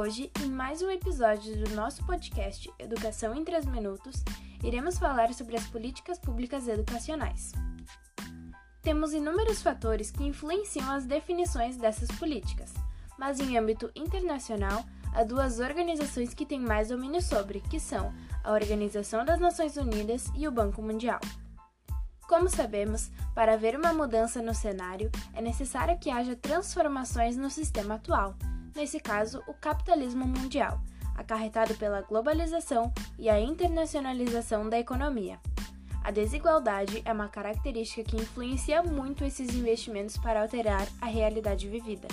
Hoje, em mais um episódio do nosso podcast Educação em 3 Minutos, iremos falar sobre as políticas públicas educacionais. Temos inúmeros fatores que influenciam as definições dessas políticas, mas em âmbito internacional, há duas organizações que têm mais domínio sobre, que são a Organização das Nações Unidas e o Banco Mundial. Como sabemos, para haver uma mudança no cenário, é necessário que haja transformações no sistema atual, nesse caso, o capitalismo mundial, acarretado pela globalização e a internacionalização da economia. A desigualdade é uma característica que influencia muito esses investimentos para alterar a realidade vivida.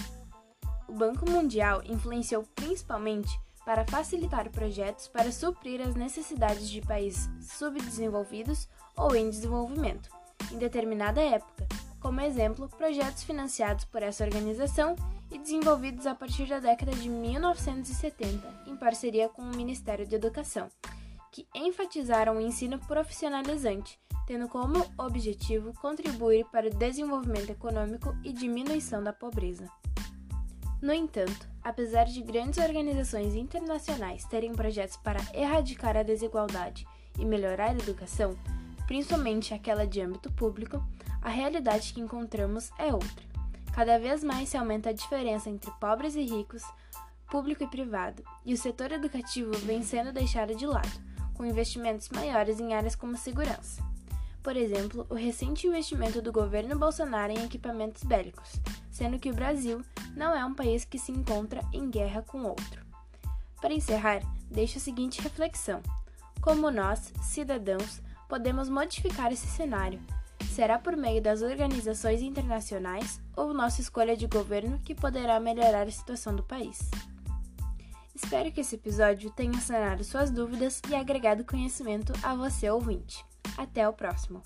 O Banco Mundial influenciou principalmente para facilitar projetos para suprir as necessidades de países subdesenvolvidos ou em desenvolvimento, em determinada época, como exemplo, projetos financiados por essa organização e desenvolvidos a partir da década de 1970, em parceria com o Ministério da Educação, que enfatizaram o ensino profissionalizante, tendo como objetivo contribuir para o desenvolvimento econômico e diminuição da pobreza. No entanto, apesar de grandes organizações internacionais terem projetos para erradicar a desigualdade e melhorar a educação, principalmente aquela de âmbito público, a realidade que encontramos é outra. Cada vez mais se aumenta a diferença entre pobres e ricos, público e privado, e o setor educativo vem sendo deixado de lado com investimentos maiores em áreas como segurança. Por exemplo, o recente investimento do governo Bolsonaro em equipamentos bélicos, sendo que o Brasil não é um país que se encontra em guerra com outro. Para encerrar, deixo a seguinte reflexão: como nós, cidadãos, podemos modificar esse cenário? Será por meio das organizações internacionais ou nossa escolha de governo que poderá melhorar a situação do país? Espero que esse episódio tenha sanado suas dúvidas e agregado conhecimento a você ouvinte. Até o próximo!